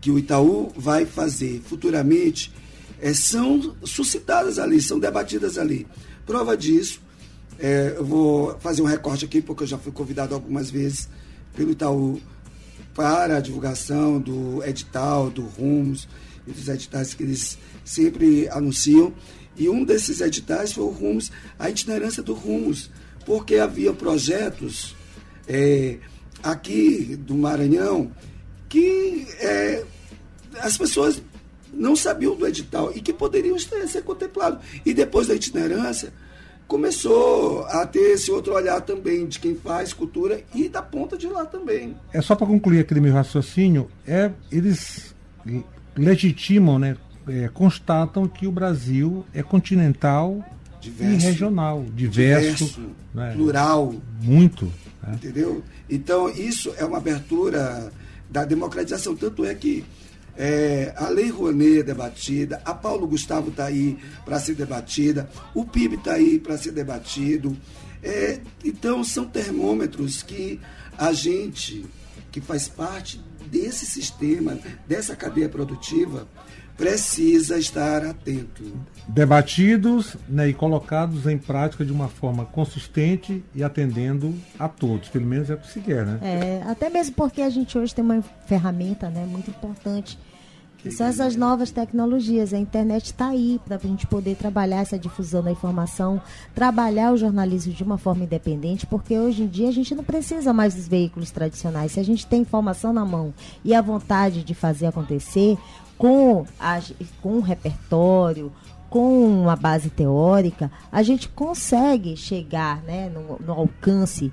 que o Itaú vai fazer futuramente é, são suscitadas ali, são debatidas ali. Prova disso é, eu vou fazer um recorte aqui, porque eu já fui convidado algumas vezes pelo Itaú para a divulgação do edital, do Rumos e dos editais que eles sempre anunciam. E um desses editais foi o Rumos, a itinerância do Rumos, porque havia projetos é, aqui do Maranhão que é, as pessoas não sabiam do edital e que poderiam ser contemplados. E depois da itinerância, começou a ter esse outro olhar também de quem faz cultura e da ponta de lá também. É só para concluir aquele meu raciocínio, é eles legitimam, né, é, constatam que o Brasil é continental diverso, e regional, diverso, diverso né, plural, muito, né? entendeu? Então isso é uma abertura da democratização, tanto é que é, a Lei Rouanet é debatida, a Paulo Gustavo está aí para ser debatida, o PIB está aí para ser debatido. É, então, são termômetros que a gente, que faz parte desse sistema, dessa cadeia produtiva, precisa estar atento. Debatidos né, e colocados em prática de uma forma consistente e atendendo a todos, pelo menos é o que se quer, né? É, até mesmo porque a gente hoje tem uma ferramenta né, muito importante que são essas novas tecnologias. A internet está aí para a gente poder trabalhar essa difusão da informação, trabalhar o jornalismo de uma forma independente, porque hoje em dia a gente não precisa mais dos veículos tradicionais. Se a gente tem informação na mão e a vontade de fazer acontecer, com, a, com um repertório, com uma base teórica, a gente consegue chegar né, no, no alcance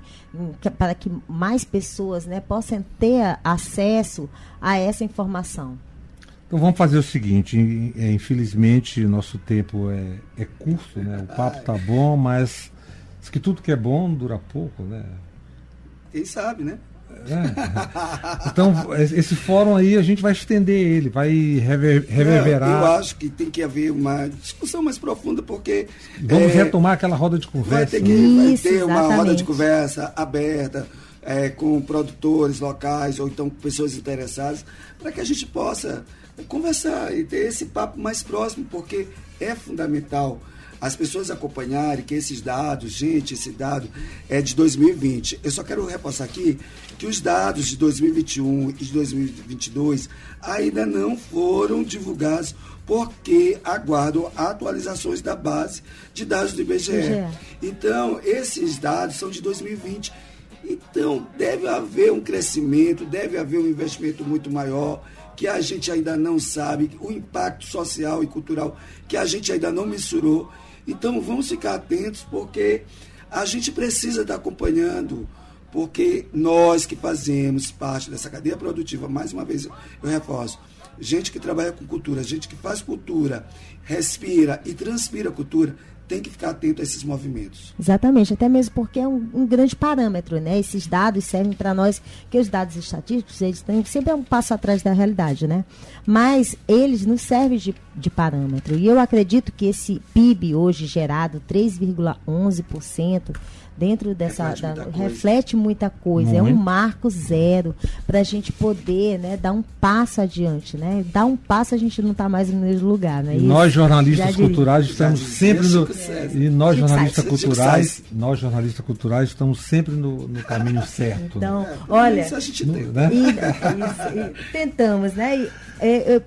para que mais pessoas né, possam ter acesso a essa informação. Então vamos fazer o seguinte, é, infelizmente nosso tempo é, é curto, né? O papo tá bom, mas que tudo que é bom dura pouco, né? Quem sabe, né? É. Então, esse fórum aí a gente vai estender ele, vai rever, reverberar. É, eu acho que tem que haver uma discussão mais profunda, porque. Vamos é, retomar aquela roda de conversa. Vai ter, que, Isso, vai ter uma roda de conversa aberta. É, com produtores locais ou então com pessoas interessadas, para que a gente possa conversar e ter esse papo mais próximo, porque é fundamental as pessoas acompanharem que esses dados, gente, esse dado é de 2020. Eu só quero repassar aqui que os dados de 2021 e de 2022 ainda não foram divulgados porque aguardam atualizações da base de dados do IBGE. Então, esses dados são de 2020. Então, deve haver um crescimento, deve haver um investimento muito maior que a gente ainda não sabe, o impacto social e cultural que a gente ainda não mensurou. Então vamos ficar atentos, porque a gente precisa estar acompanhando, porque nós que fazemos parte dessa cadeia produtiva, mais uma vez eu reforço, gente que trabalha com cultura, gente que faz cultura, respira e transpira cultura, tem que ficar atento a esses movimentos. Exatamente, até mesmo porque é um, um grande parâmetro, né? Esses dados servem para nós, que os dados estatísticos, eles têm sempre é um passo atrás da realidade, né? Mas eles nos servem de, de parâmetro. E eu acredito que esse PIB hoje gerado, 3,11%, dentro dessa reflete, da, muita, reflete coisa. muita coisa. É um marco zero para a gente poder né, dar um passo adiante. Né? Dar um passo a gente não está mais no mesmo lugar. Né? nós jornalistas culturais estamos sempre no. E nós jornalistas culturais, nós jornalistas culturais estamos sempre no, no caminho certo. Então, né? olha, isso a gente no, né? e, isso, e, tentamos, né? E, é,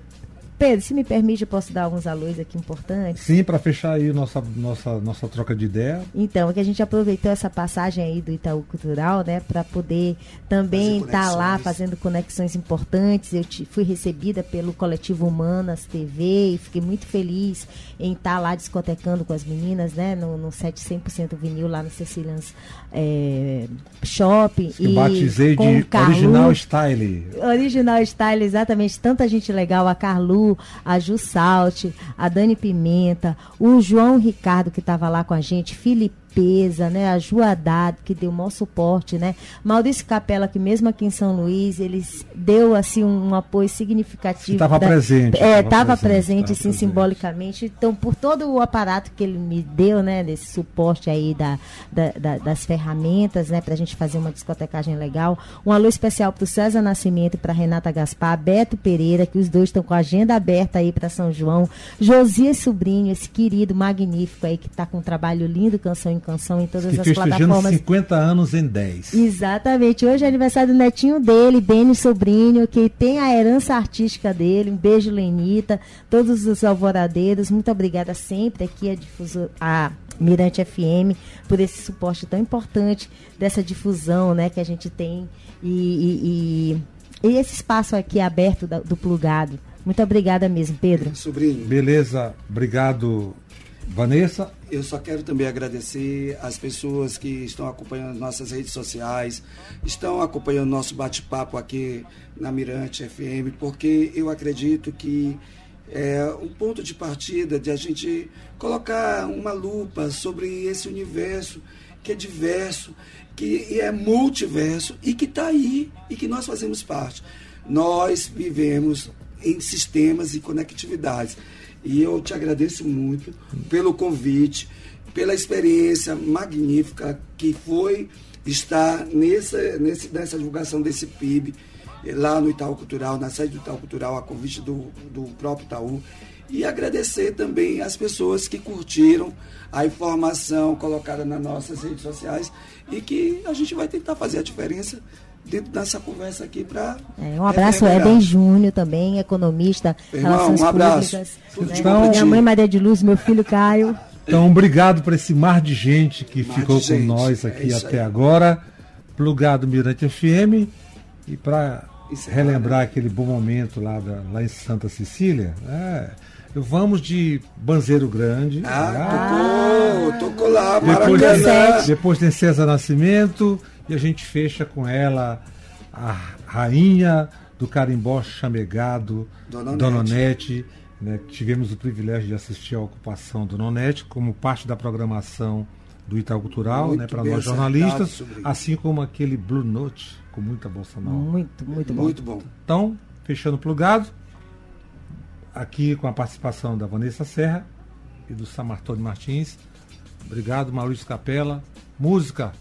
Pedro, se me permite, eu posso dar alguns alôs aqui importantes? Sim, para fechar aí nossa, nossa, nossa troca de ideia. Então, é que a gente aproveitou essa passagem aí do Itaú Cultural, né, para poder também estar tá lá fazendo conexões importantes. Eu te, fui recebida pelo coletivo Humanas TV e fiquei muito feliz em estar tá lá discotecando com as meninas, né, no, no 100% vinil lá no Cecilians é, Shopping. Que e batizei de Carlu, Original Style. Original Style, exatamente. Tanta gente legal, a Carlu, a Ju Salt, a Dani Pimenta, o João Ricardo que estava lá com a gente, Felipe limpeza, né? A Juadado, que deu o maior suporte, né? Maurício Capela, que mesmo aqui em São Luís, eles deu assim um, um apoio significativo. Estava presente. É, estava presente, presente, sim, presente. simbolicamente. Então, por todo o aparato que ele me deu, né? Desse suporte aí da, da, da das ferramentas, né? Para a gente fazer uma discotecagem legal. Um alô especial para o César Nascimento e para Renata Gaspar, Beto Pereira, que os dois estão com a agenda aberta aí para São João. Josias Sobrinho, esse querido, magnífico aí, que está com um trabalho lindo, canção em canção em todas as plataformas. 50 anos em 10. Exatamente. Hoje é aniversário do netinho dele, Beni Sobrinho, que tem a herança artística dele. Um beijo, Lenita, todos os alvoradeiros. Muito obrigada sempre aqui a difusor, a Mirante FM por esse suporte tão importante dessa difusão, né, que a gente tem e, e, e, e esse espaço aqui aberto do, do plugado. Muito obrigada mesmo, Pedro. Sobrinho. Beleza, obrigado, Vanessa. Eu só quero também agradecer as pessoas que estão acompanhando nossas redes sociais, estão acompanhando nosso bate-papo aqui na Mirante FM, porque eu acredito que é um ponto de partida de a gente colocar uma lupa sobre esse universo que é diverso, que é multiverso e que está aí e que nós fazemos parte. Nós vivemos em sistemas e conectividades. E eu te agradeço muito pelo convite, pela experiência magnífica que foi estar nessa, nesse, nessa divulgação desse PIB lá no Itaú Cultural, na sede do Itaú Cultural, a convite do, do próprio Itaú. E agradecer também as pessoas que curtiram a informação colocada nas nossas redes sociais e que a gente vai tentar fazer a diferença dentro dessa conversa aqui para. É, um abraço, Eden Júnior também, economista, Irmão, relações um abraço. públicas. Né? Então, Minha mãe Maria de Luz, meu filho Caio. Então, obrigado por esse mar de gente que mar ficou com gente. nós aqui é até aí. agora. Plugado Mirante FM. E para relembrar né? aquele bom momento lá, da, lá em Santa Cecília, é, vamos de Banzeiro Grande. Ah, tocou, tocou lá, depois, de, depois tem César Nascimento e a gente fecha com ela a rainha do carimbó chamegado, Dona, Dona Nete. Né, tivemos o privilégio de assistir à ocupação do Nonete como parte da programação do Itaú Cultural, muito né, para nós jornalistas, assim como aquele Blue Note com muita bossa nova. Muito, muito bom. Muito bom. Então, fechando plugado, aqui com a participação da Vanessa Serra e do Samartoni Martins. Obrigado, Maurício Capela. Música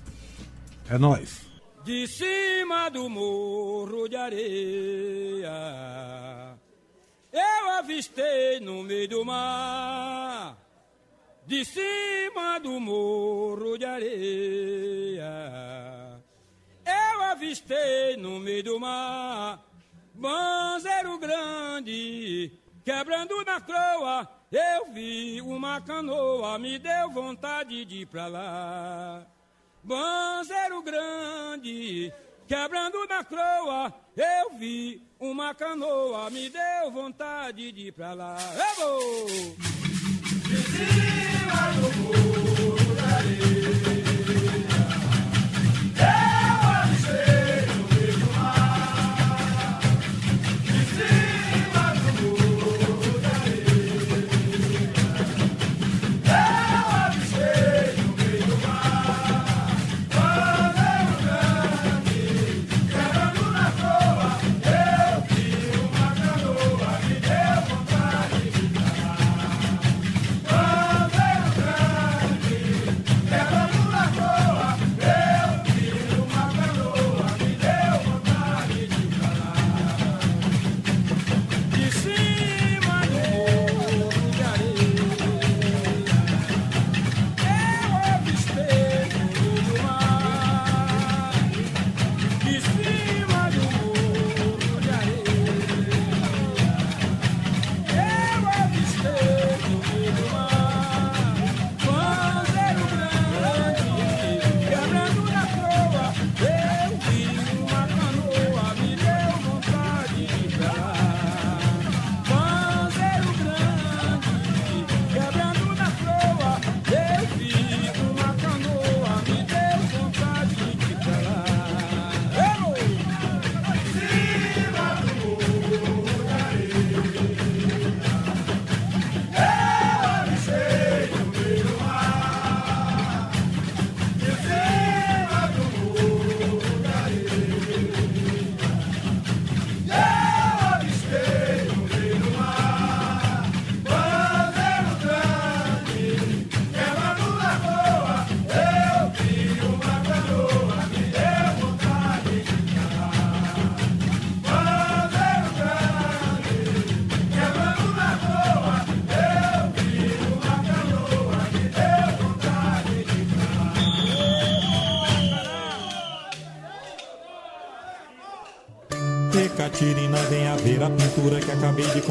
é nós. De cima do morro de areia, eu avistei no meio do mar. De cima do morro de areia, eu avistei no meio do mar. Banzeiro grande, quebrando na croa, eu vi uma canoa, me deu vontade de ir pra lá. Banzeiro grande, quebrando na croa, eu vi uma canoa, me deu vontade de ir pra lá. Eu vou! Cima do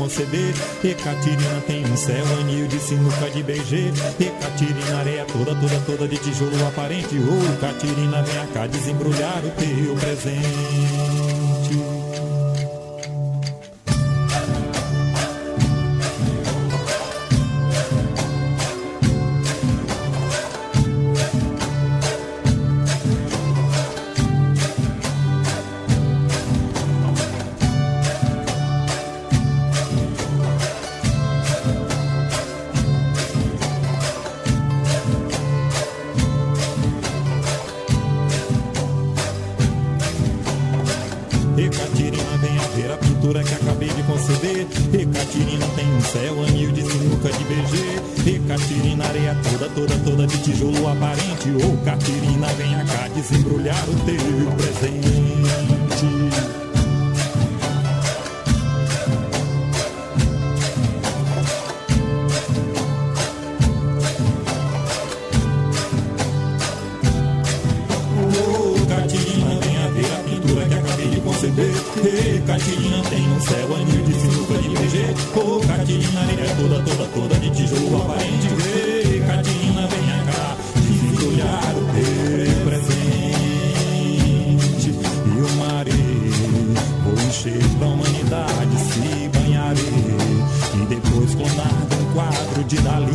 conceber. Catirina tem um céu, anil de sinuca de. E Catirina, areia toda, toda, toda de tijolo aparente. Ô, oh, Catirina, venha cá desembrulhar o teu presente. sou carteirinha. de dali.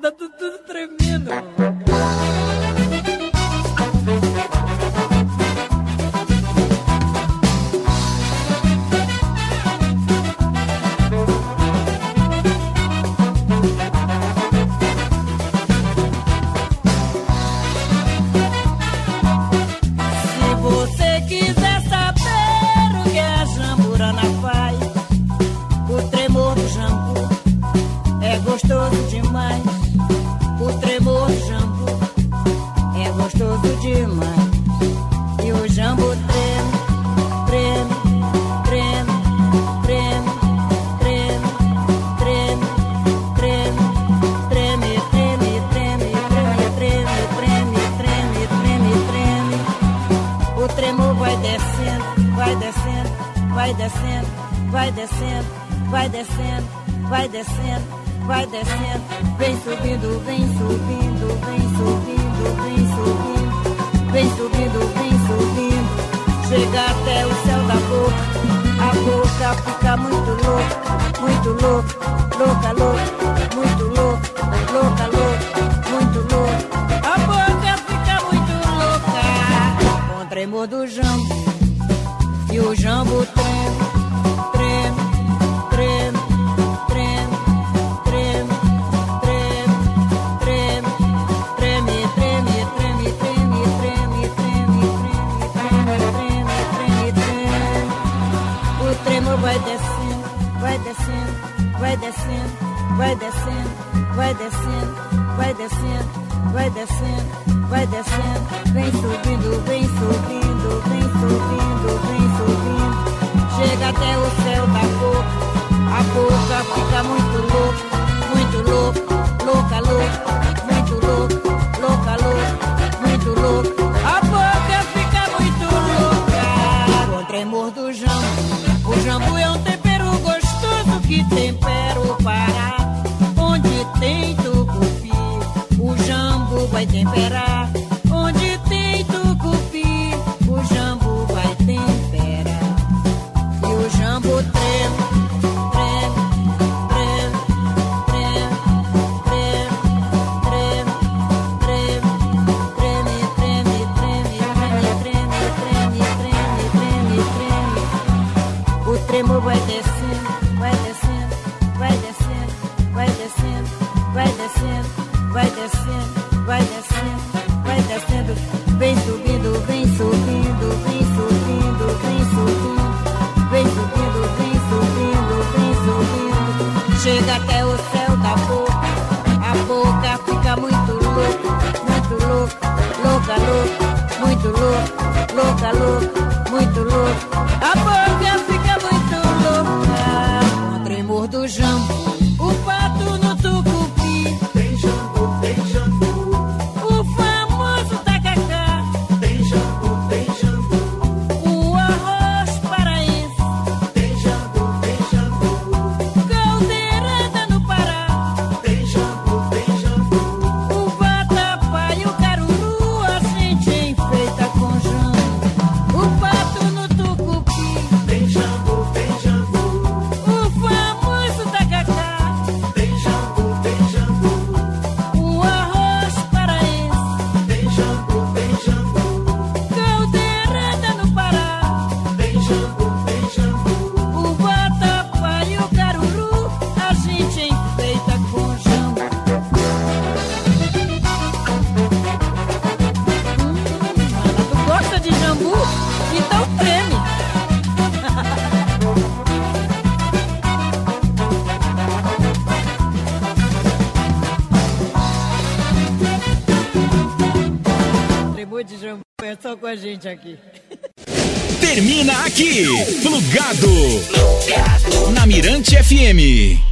Vai descendo, vai aqui. Termina aqui, Plugado. Na Mirante FM.